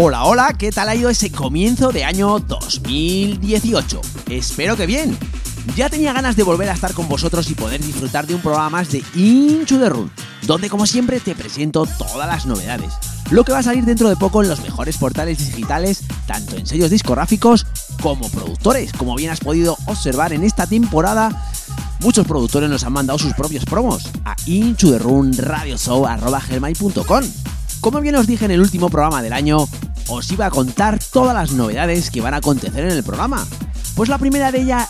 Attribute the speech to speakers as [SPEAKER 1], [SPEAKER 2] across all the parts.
[SPEAKER 1] Hola, hola, ¿qué tal ha ido ese comienzo de año 2018? Espero que bien. Ya tenía ganas de volver a estar con vosotros y poder disfrutar de un programa más de Into the Run, donde como siempre te presento todas las novedades. Lo que va a salir dentro de poco en los mejores portales digitales, tanto en sellos discográficos como productores. Como bien has podido observar en esta temporada, muchos productores nos han mandado sus propios promos a Into the Run Radio Como bien os dije en el último programa del año, os iba a contar todas las novedades que van a acontecer en el programa. Pues la primera de ellas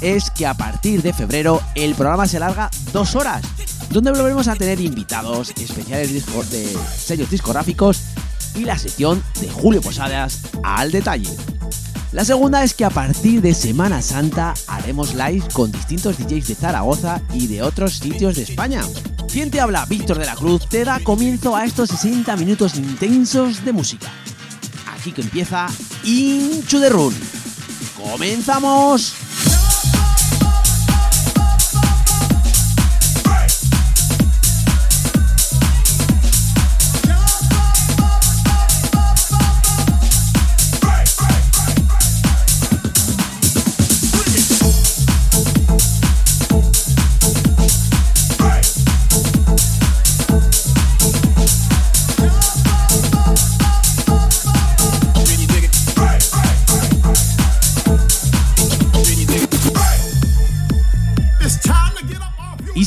[SPEAKER 1] es que a partir de febrero el programa se larga dos horas, donde volveremos a tener invitados especiales de sellos discográficos y la sección de Julio Posadas al detalle. La segunda es que a partir de Semana Santa haremos live con distintos DJs de Zaragoza y de otros sitios de España. Quien te habla, Víctor de la Cruz, te da comienzo a estos 60 minutos intensos de música aquí que empieza Into the Run. ¡Comenzamos!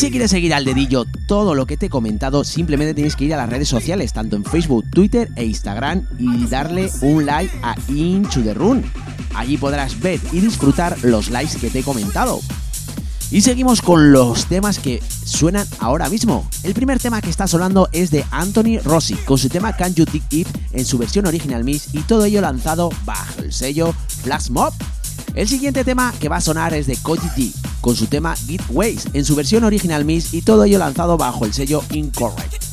[SPEAKER 1] Si quieres seguir al dedillo todo lo que te he comentado, simplemente tienes que ir a las redes sociales, tanto en Facebook, Twitter e Instagram, y darle un like a Into the Run. Allí podrás ver y disfrutar los likes que te he comentado. Y seguimos con los temas que suenan ahora mismo. El primer tema que está sonando es de Anthony Rossi, con su tema Can You Dig It en su versión original Miss y todo ello lanzado bajo el sello Flash Mob. El siguiente tema que va a sonar es de Cody D, con su tema Get Ways en su versión original Miss y todo ello lanzado bajo el sello Incorrect.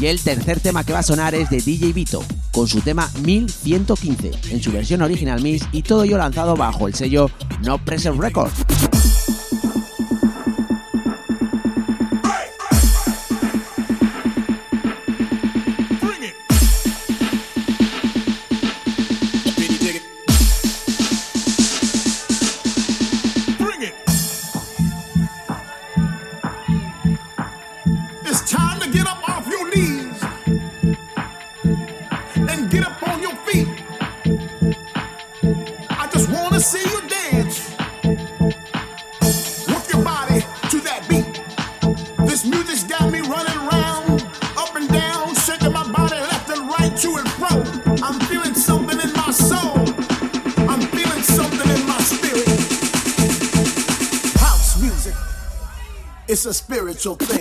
[SPEAKER 1] Y el tercer tema que va a sonar es de DJ Vito, con su tema 1115 en su versión original Miss y todo ello lanzado bajo el sello No Pressure Records.
[SPEAKER 2] So.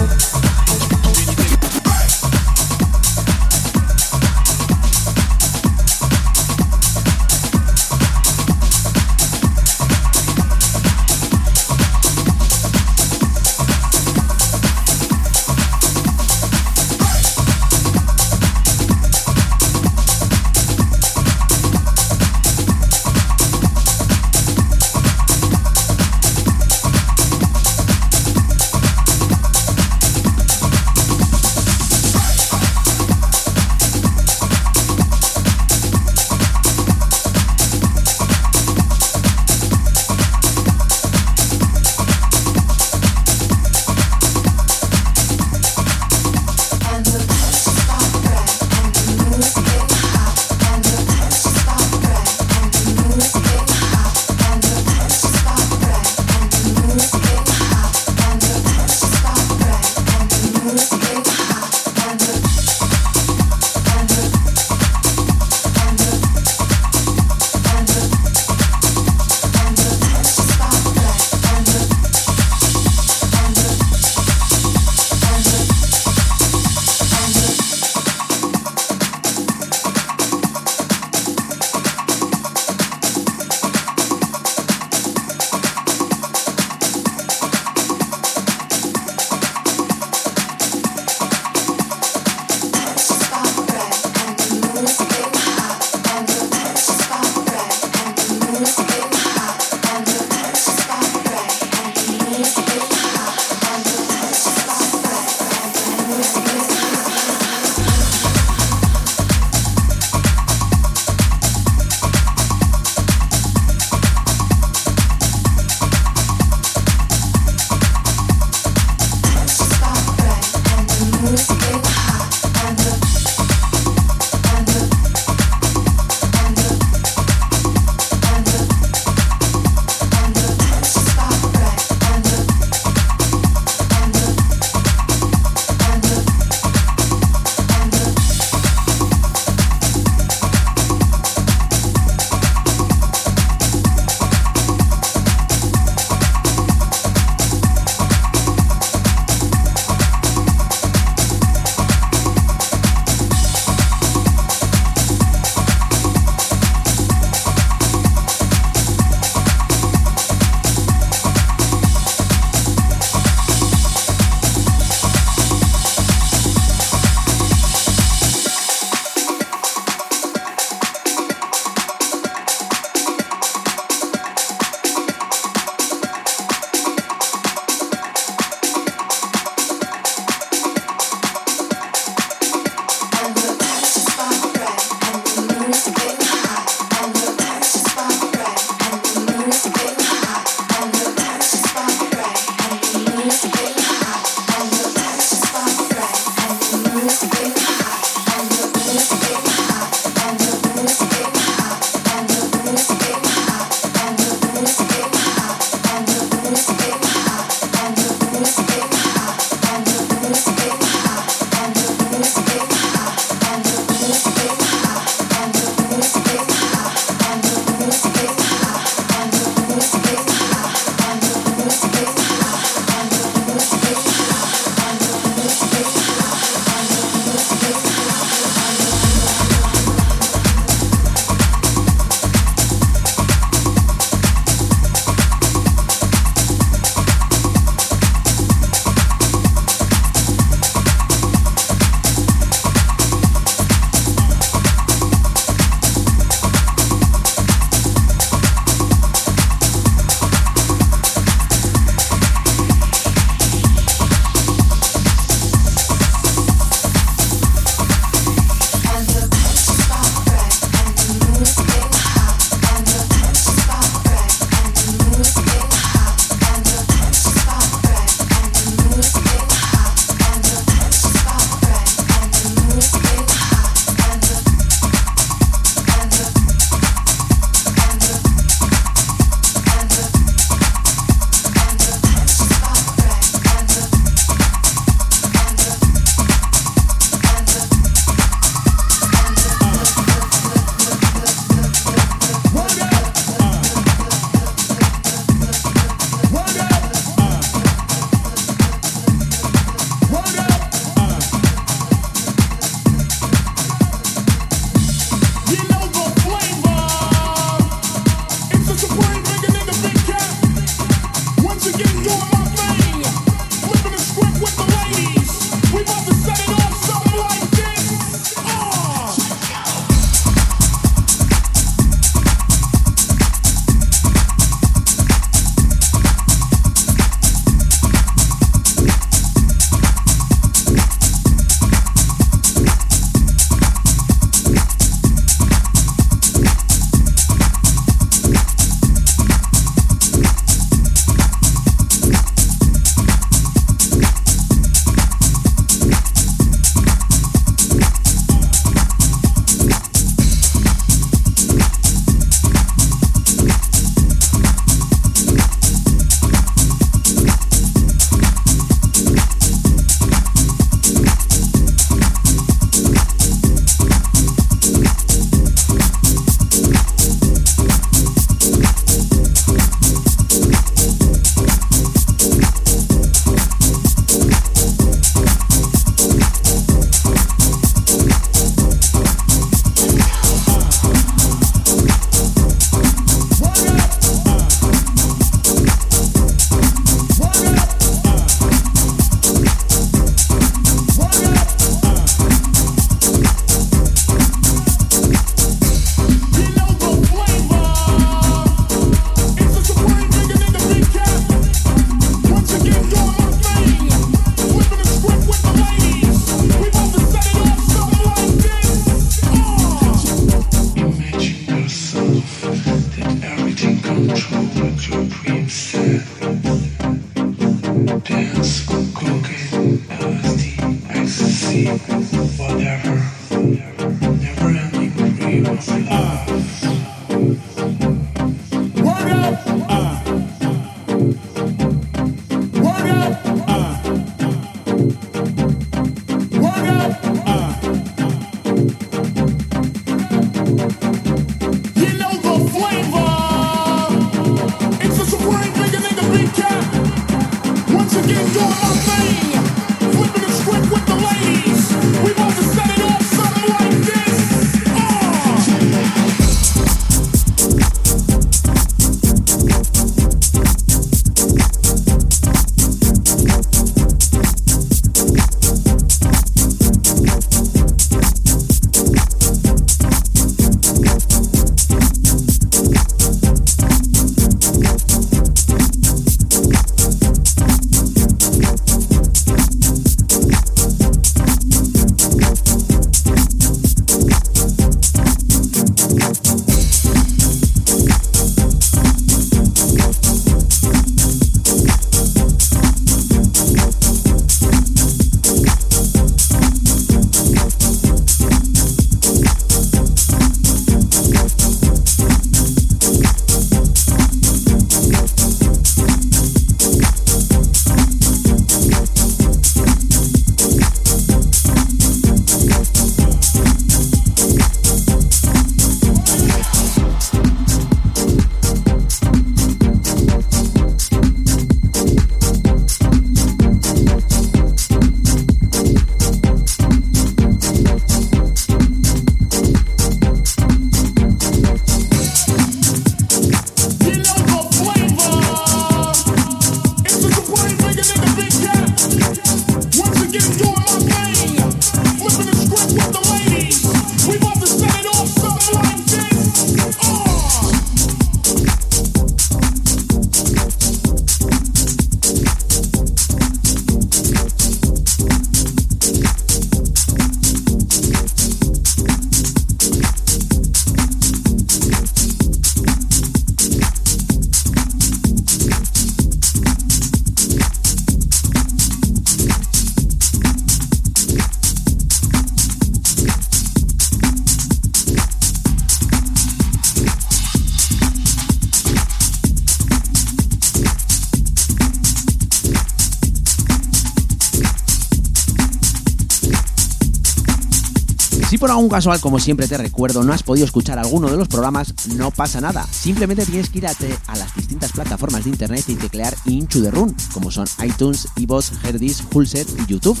[SPEAKER 1] Por casual, como siempre te recuerdo, no has podido escuchar alguno de los programas, no pasa nada. Simplemente tienes que ir a, las distintas plataformas de internet y teclear Into the Run, como son iTunes, iVoox, Herdis, Hulset y YouTube.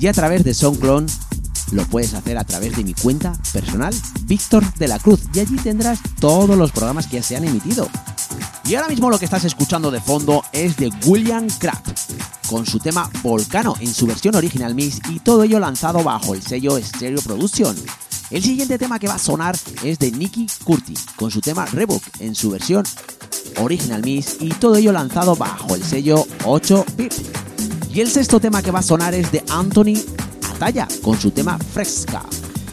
[SPEAKER 1] Y a través de SoundClone lo puedes hacer a través de mi cuenta personal, Víctor de la Cruz, y allí tendrás todos los programas que se han emitido. Y ahora mismo lo que estás escuchando de fondo es de William Kraft, con su tema Volcano en su versión original mix y todo ello lanzado bajo el sello Stereo Production. El siguiente tema que va a sonar es de Nicky Curti, con su tema Rebook en su versión original mix y todo ello lanzado bajo el sello 8 Pip. Y el sexto tema que va a sonar es de Anthony Ataya, con su tema Fresca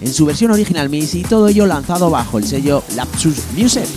[SPEAKER 1] en su versión original mix y todo ello lanzado bajo el sello Lapsus Music.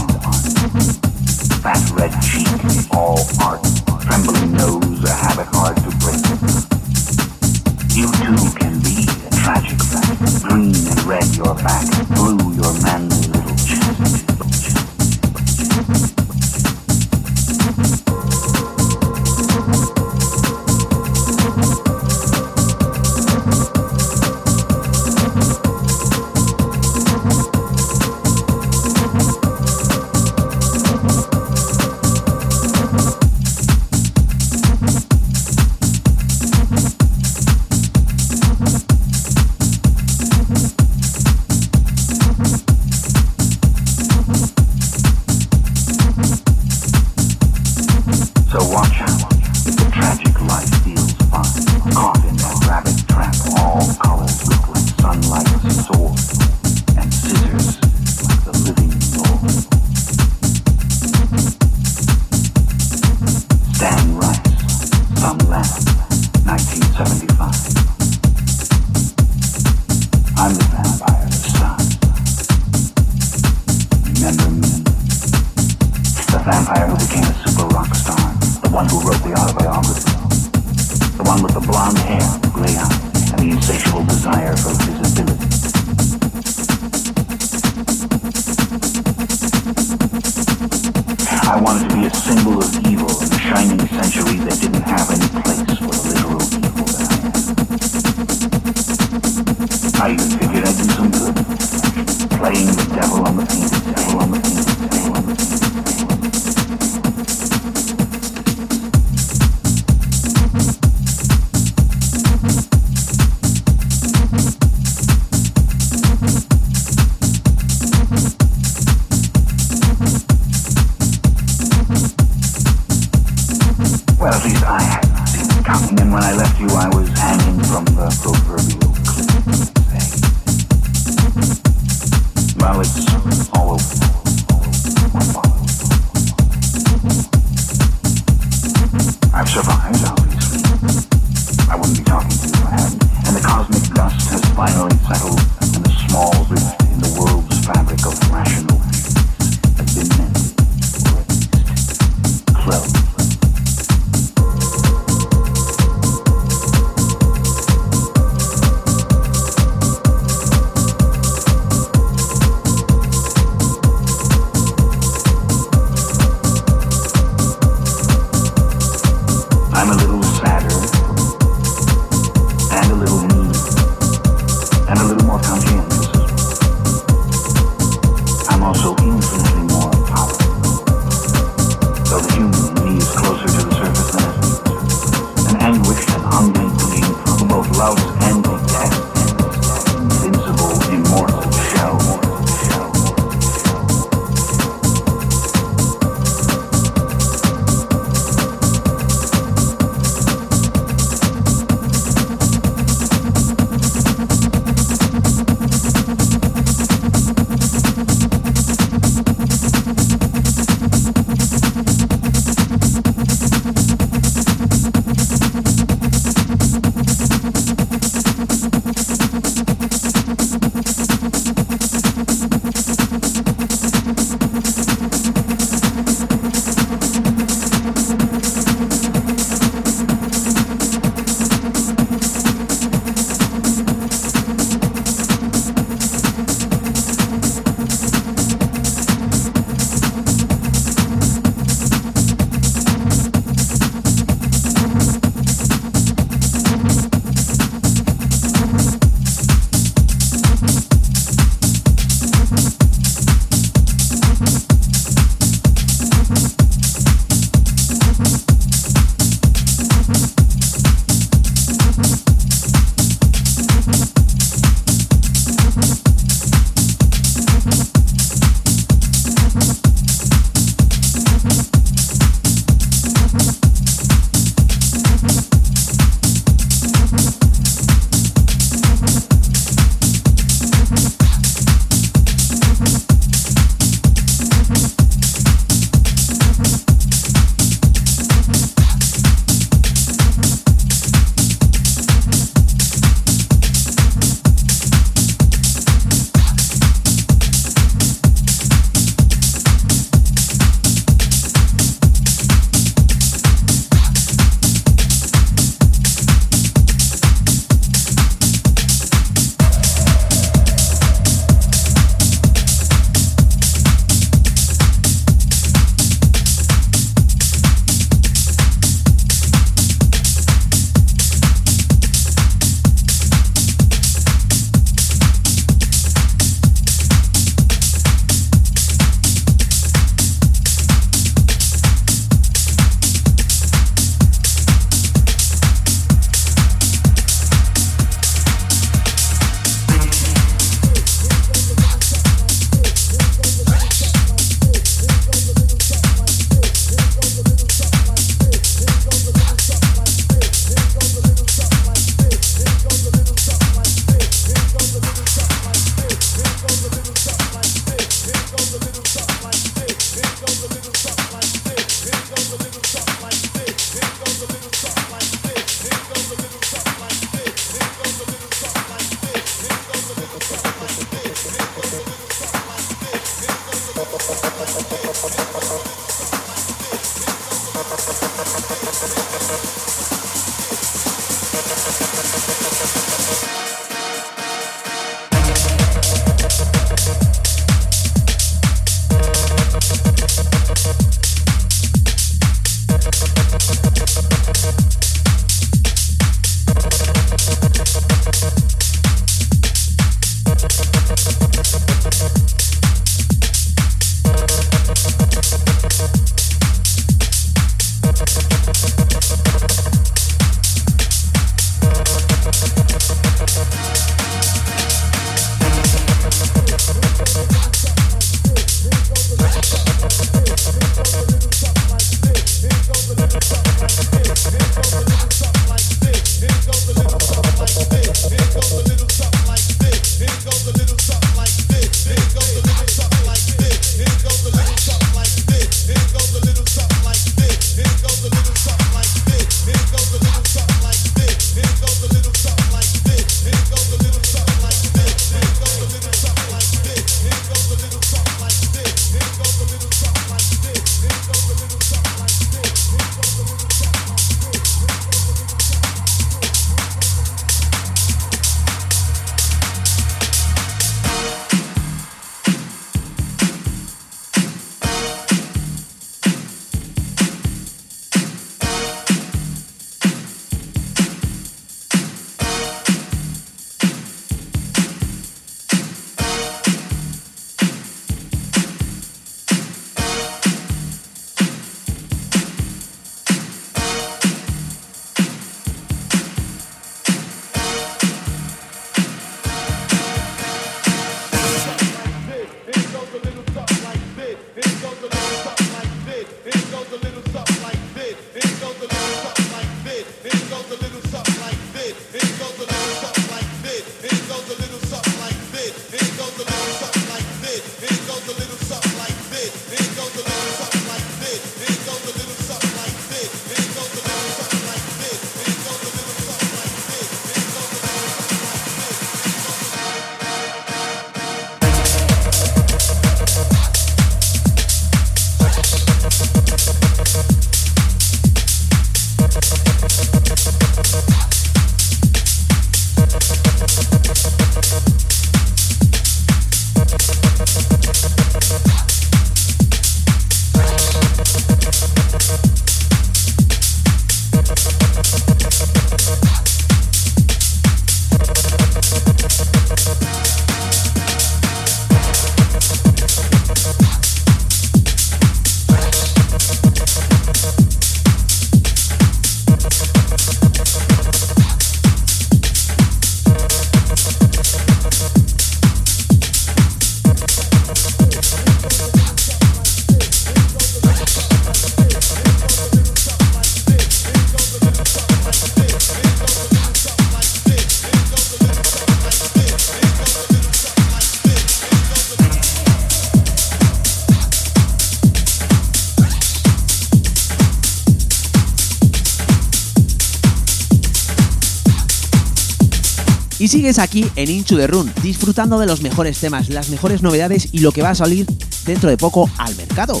[SPEAKER 1] Sigues aquí en Into the Run, disfrutando de los mejores temas, las mejores novedades y lo que va a salir dentro de poco al mercado.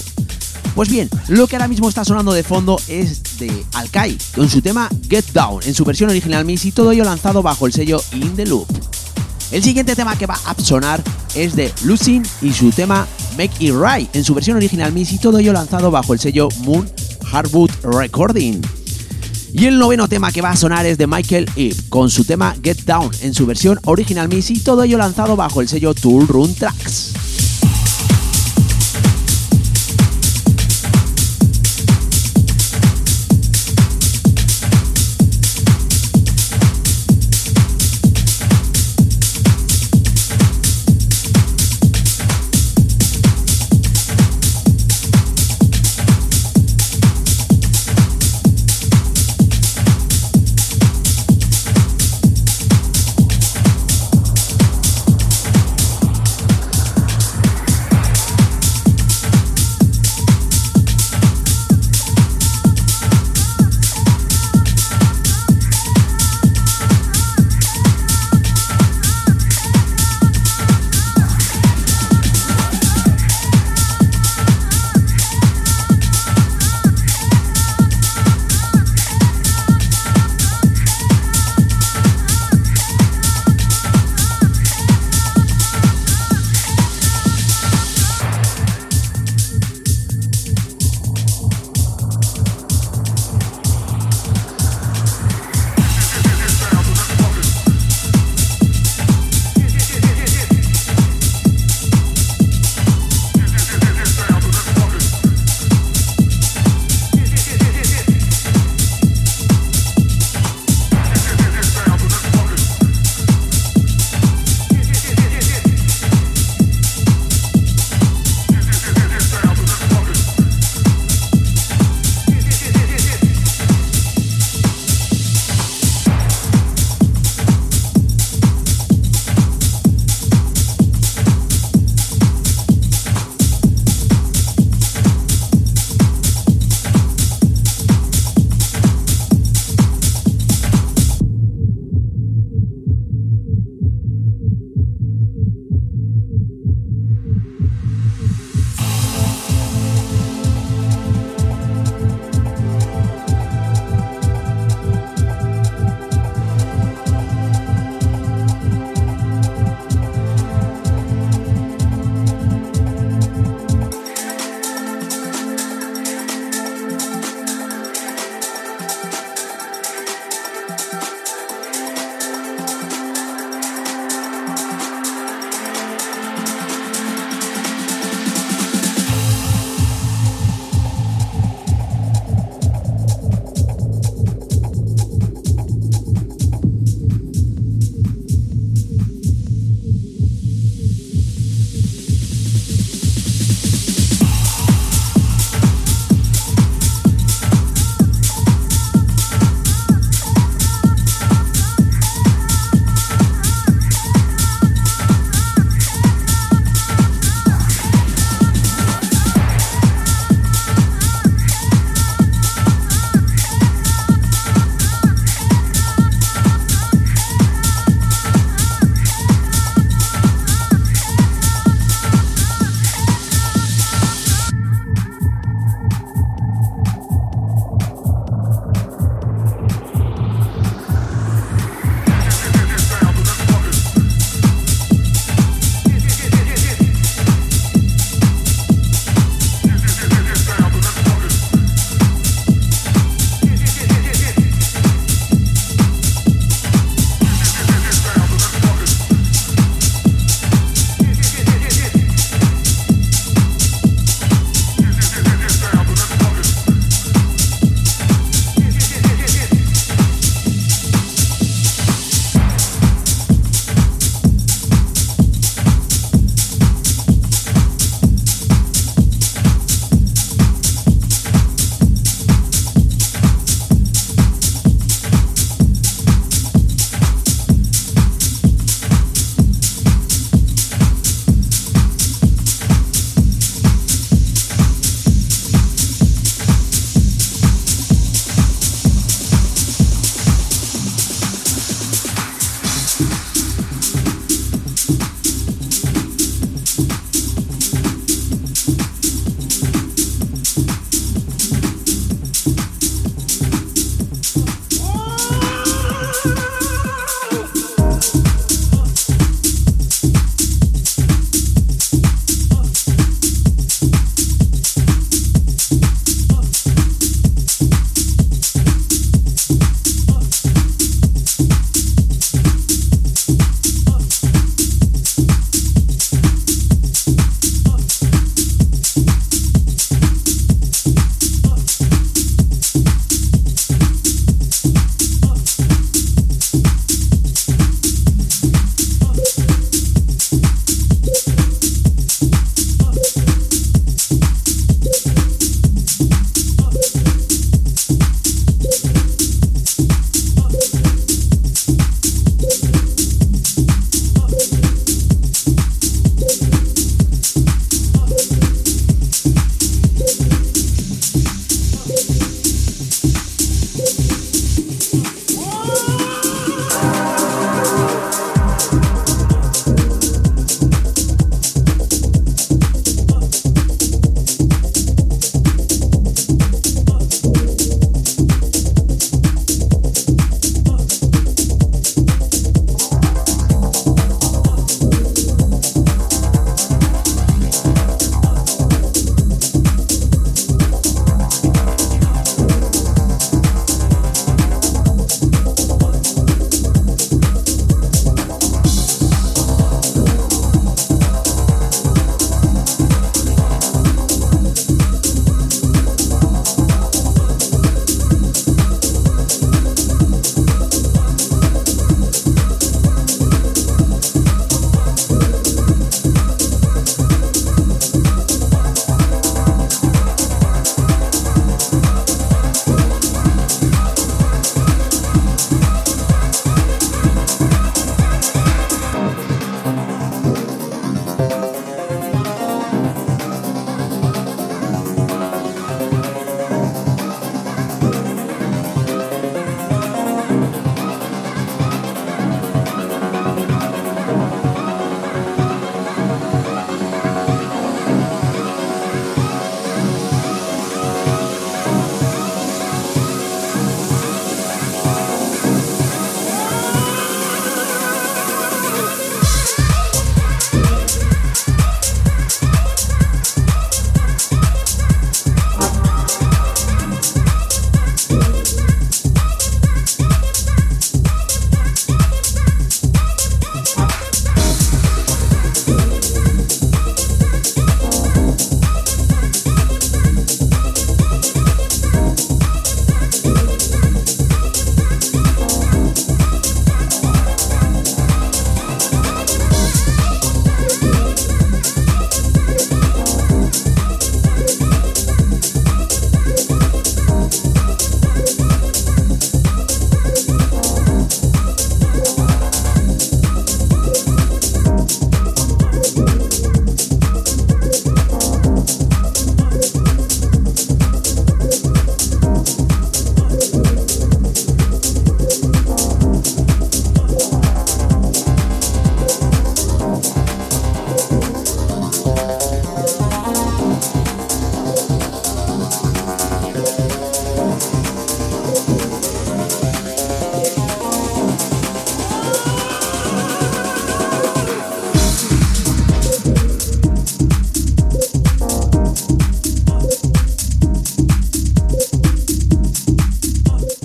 [SPEAKER 1] Pues bien, lo que ahora mismo está sonando de fondo es de Alkai, con su tema Get Down, en su versión original Mix y todo ello lanzado bajo el sello In The Loop. El siguiente tema que va a sonar es de Lucin y su tema Make It Right, en su versión original Mix y todo ello lanzado bajo el sello Moon Hardwood Recording. Y el noveno tema que va a sonar es de Michael Eve, con su tema Get Down en su versión original Miss y todo ello lanzado bajo el sello Tool Run Tracks.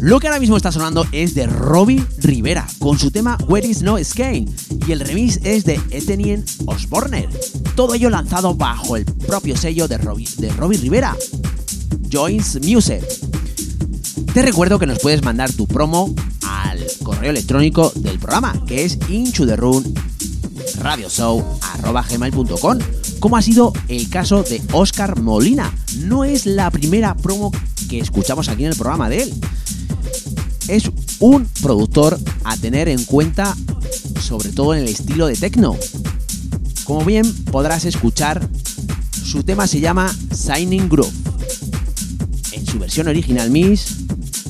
[SPEAKER 1] Lo que ahora mismo está sonando es de Robbie Rivera con su tema Where is No Skane y el remix es de Ethenien Osborne. Todo ello lanzado bajo el propio sello de Robbie, de Robbie Rivera, Joins Music. Te recuerdo que nos puedes mandar tu promo al correo electrónico del programa, que es radioshow.com, como ha sido el caso de Oscar Molina. No es la primera promo que escuchamos aquí en el programa de él. Un productor a tener en cuenta, sobre todo en el estilo de techno. Como bien podrás escuchar, su tema se llama Signing Groove. En su versión original Miss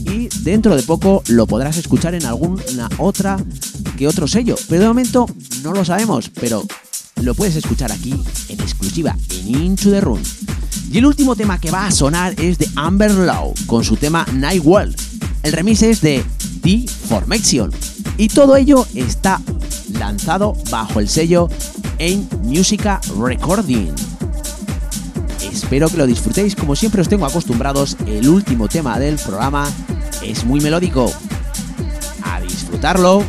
[SPEAKER 1] y dentro de poco lo podrás escuchar en alguna otra que otro sello. Pero de momento no lo sabemos, pero lo puedes escuchar aquí en exclusiva en Into the Room. Y el último tema que va a sonar es de Amber Low con su tema Night World. El remix es de Formation. Y todo ello está lanzado bajo el sello en Musica Recording. Espero que lo disfrutéis como siempre os tengo acostumbrados. El último tema del programa es muy melódico. A disfrutarlo.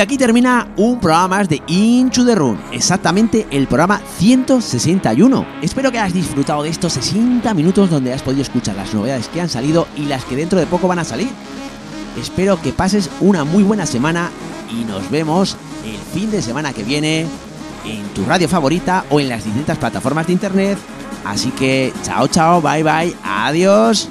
[SPEAKER 1] Y aquí termina un programa más de Into the Room, exactamente el programa 161. Espero que hayas disfrutado de estos 60 minutos donde has podido escuchar las novedades que han salido y las que dentro de poco van a salir. Espero que pases una muy buena semana y nos vemos el fin de semana que viene en tu radio favorita o en las distintas plataformas de internet. Así que chao, chao, bye, bye, adiós.